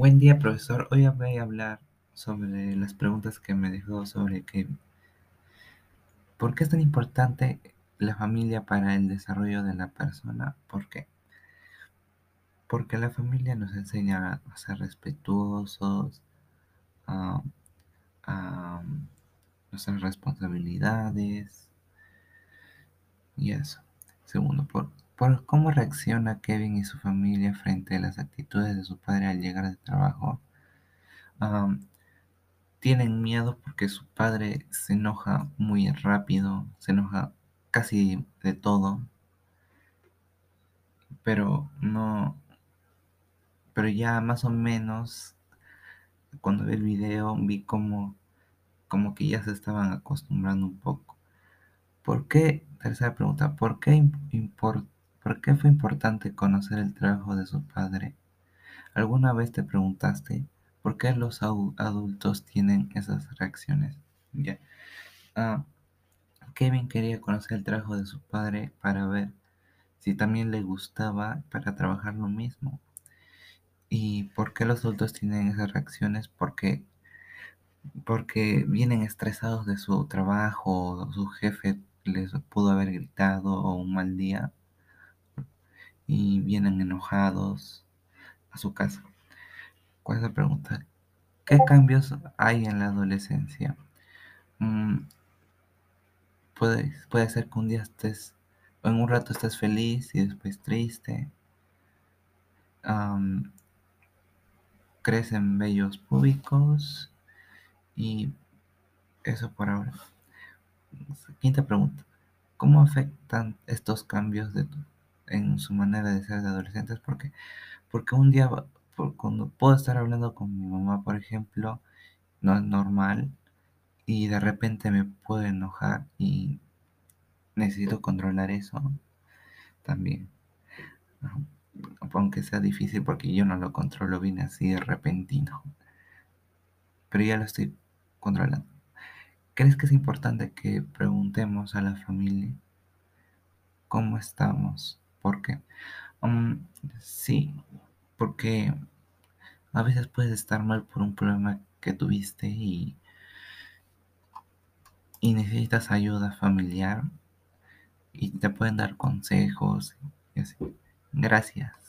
Buen día, profesor. Hoy voy a hablar sobre las preguntas que me dejó sobre Kevin. ¿Por qué es tan importante la familia para el desarrollo de la persona? ¿Por qué? Porque la familia nos enseña a ser respetuosos, a, nuestras responsabilidades y eso. Segundo, por, por cómo reacciona Kevin y su familia frente a las actitudes de su padre al llegar de trabajo. tienen miedo porque su padre se enoja muy rápido, se enoja casi de todo, pero no, pero ya más o menos cuando vi el video vi como, como que ya se estaban acostumbrando un poco. ¿Por qué? Tercera pregunta, ¿por qué importa ¿Por qué fue importante conocer el trabajo de su padre? ¿Alguna vez te preguntaste por qué los adultos tienen esas reacciones? Ah, Kevin quería conocer el trabajo de su padre para ver si también le gustaba para trabajar lo mismo. ¿Y por qué los adultos tienen esas reacciones? Porque, porque vienen estresados de su trabajo, su jefe les pudo haber gritado o un mal día y vienen enojados a su casa. ¿Cuál es la pregunta? ¿Qué cambios hay en la adolescencia? Mm, puede, ser que un día estés, en un rato estés feliz y después triste. crecen vellos públicos y eso por ahora. Quinta pregunta. ¿Cómo afectan estos cambios de tu en su manera de ser de adolescentes porque, porque un día cuando puedo estar hablando con mi mamá, por ejemplo, no es normal y de repente me puedo enojar y necesito controlar eso también. Aunque sea difícil porque yo no lo controlo bien así de repentino. Pero ya lo estoy controlando. ¿Crees que es importante que preguntemos a la familia cómo estamos? ¿Por qué? Um, sí, porque a veces puedes estar mal por un problema que tuviste y, y necesitas ayuda familiar y te pueden dar consejos. Gracias.